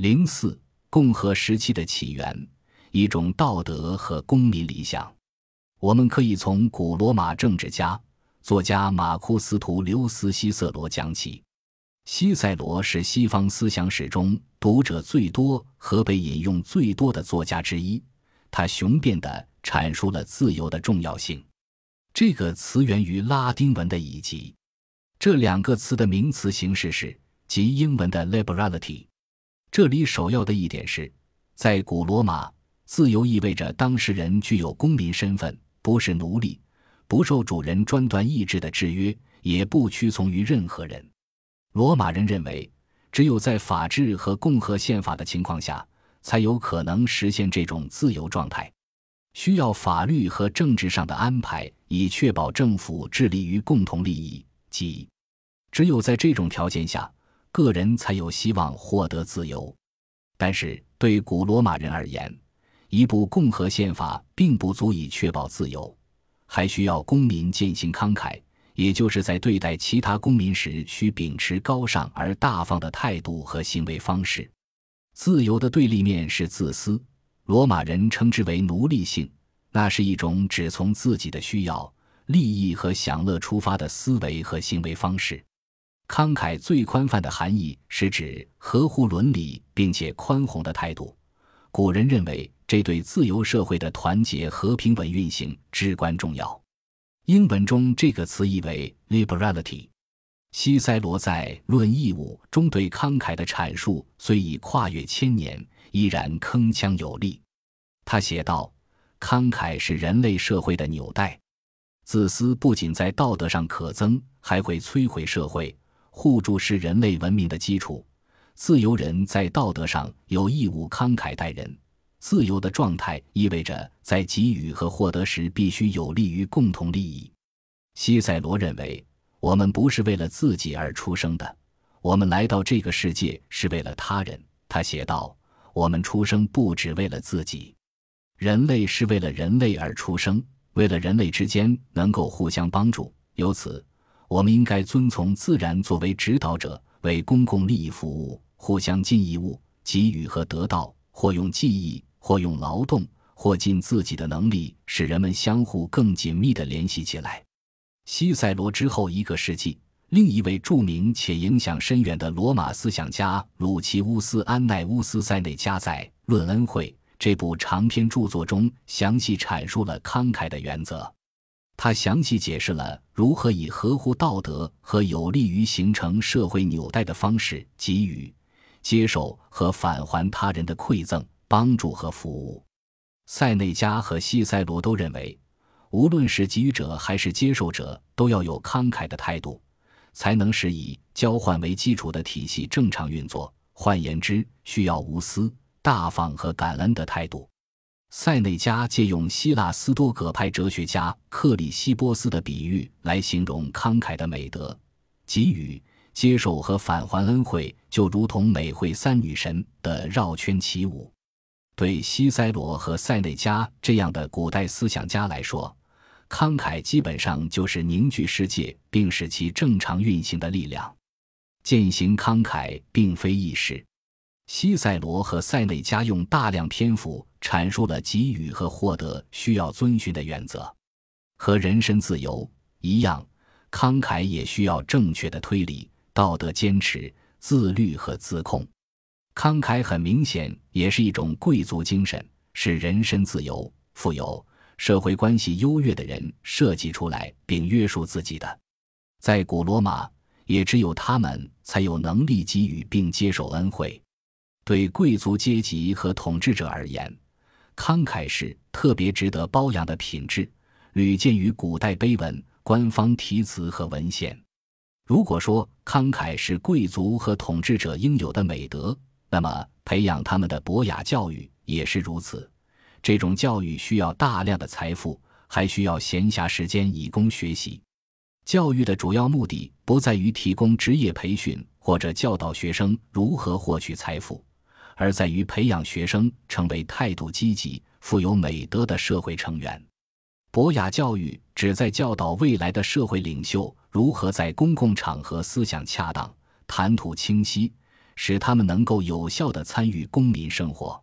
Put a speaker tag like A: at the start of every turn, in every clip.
A: 零四，共和时期的起源，一种道德和公民理想。我们可以从古罗马政治家、作家马库斯·图留斯·西塞罗讲起。西塞罗是西方思想史中读者最多和被引用最多的作家之一。他雄辩地阐述了自由的重要性。这个词源于拉丁文的“以及”，这两个词的名词形式是即英文的 “liberality”。这里首要的一点是，在古罗马，自由意味着当事人具有公民身份，不是奴隶，不受主人专断意志的制约，也不屈从于任何人。罗马人认为，只有在法治和共和宪法的情况下，才有可能实现这种自由状态。需要法律和政治上的安排，以确保政府致力于共同利益，即只有在这种条件下。个人才有希望获得自由，但是对古罗马人而言，一部共和宪法并不足以确保自由，还需要公民践行慷慨，也就是在对待其他公民时需秉持高尚而大方的态度和行为方式。自由的对立面是自私，罗马人称之为奴隶性，那是一种只从自己的需要、利益和享乐出发的思维和行为方式。慷慨最宽泛的含义是指合乎伦理并且宽宏的态度。古人认为这对自由社会的团结和平稳运行至关重要。英文中这个词意为 liberality。西塞罗在《论义务》中对慷慨的阐述虽已跨越千年，依然铿锵有力。他写道：“慷慨是人类社会的纽带。自私不仅在道德上可憎，还会摧毁社会。”互助是人类文明的基础。自由人在道德上有义务慷慨待人。自由的状态意味着在给予和获得时必须有利于共同利益。西塞罗认为，我们不是为了自己而出生的，我们来到这个世界是为了他人。他写道：“我们出生不只为了自己，人类是为了人类而出生，为了人类之间能够互相帮助。由此。”我们应该遵从自然作为指导者，为公共利益服务，互相尽义务，给予和得到，或用记忆，或用劳动，或尽自己的能力，使人们相互更紧密地联系起来。西塞罗之后一个世纪，另一位著名且影响深远的罗马思想家鲁奇乌斯·安奈乌斯·塞内加在《论恩惠》这部长篇著作中，详细阐述了慷慨的原则。他详细解释了如何以合乎道德和有利于形成社会纽带的方式给予、接受和返还他人的馈赠、帮助和服务。塞内加和西塞罗都认为，无论是给予者还是接受者，都要有慷慨的态度，才能使以交换为基础的体系正常运作。换言之，需要无私、大方和感恩的态度。塞内加借用希腊斯多葛派哲学家克里希波斯的比喻来形容慷慨的美德：给予、接受和返还恩惠，就如同美惠三女神的绕圈起舞。对西塞罗和塞内加这样的古代思想家来说，慷慨基本上就是凝聚世界并使其正常运行的力量。践行慷慨并非易事。西塞罗和塞内加用大量篇幅阐述了给予和获得需要遵循的原则，和人身自由一样，慷慨也需要正确的推理、道德坚持、自律和自控。慷慨很明显也是一种贵族精神，是人身自由、富有、社会关系优越的人设计出来并约束自己的。在古罗马，也只有他们才有能力给予并接受恩惠。对贵族阶级和统治者而言，慷慨是特别值得褒扬的品质，屡见于古代碑文、官方题词和文献。如果说慷慨是贵族和统治者应有的美德，那么培养他们的博雅教育也是如此。这种教育需要大量的财富，还需要闲暇时间以供学习。教育的主要目的不在于提供职业培训或者教导学生如何获取财富。而在于培养学生成为态度积极、富有美德的社会成员。博雅教育旨在教导未来的社会领袖如何在公共场合思想恰当、谈吐清晰，使他们能够有效地参与公民生活。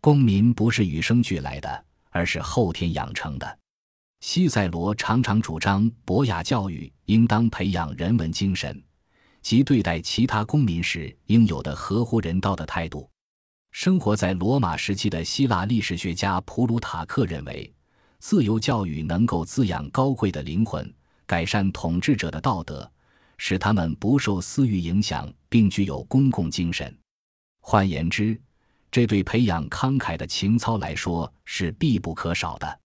A: 公民不是与生俱来的，而是后天养成的。西塞罗常常主张博雅教育应当培养人文精神，及对待其他公民时应有的合乎人道的态度。生活在罗马时期的希腊历史学家普鲁塔克认为，自由教育能够滋养高贵的灵魂，改善统治者的道德，使他们不受私欲影响，并具有公共精神。换言之，这对培养慷慨的情操来说是必不可少的。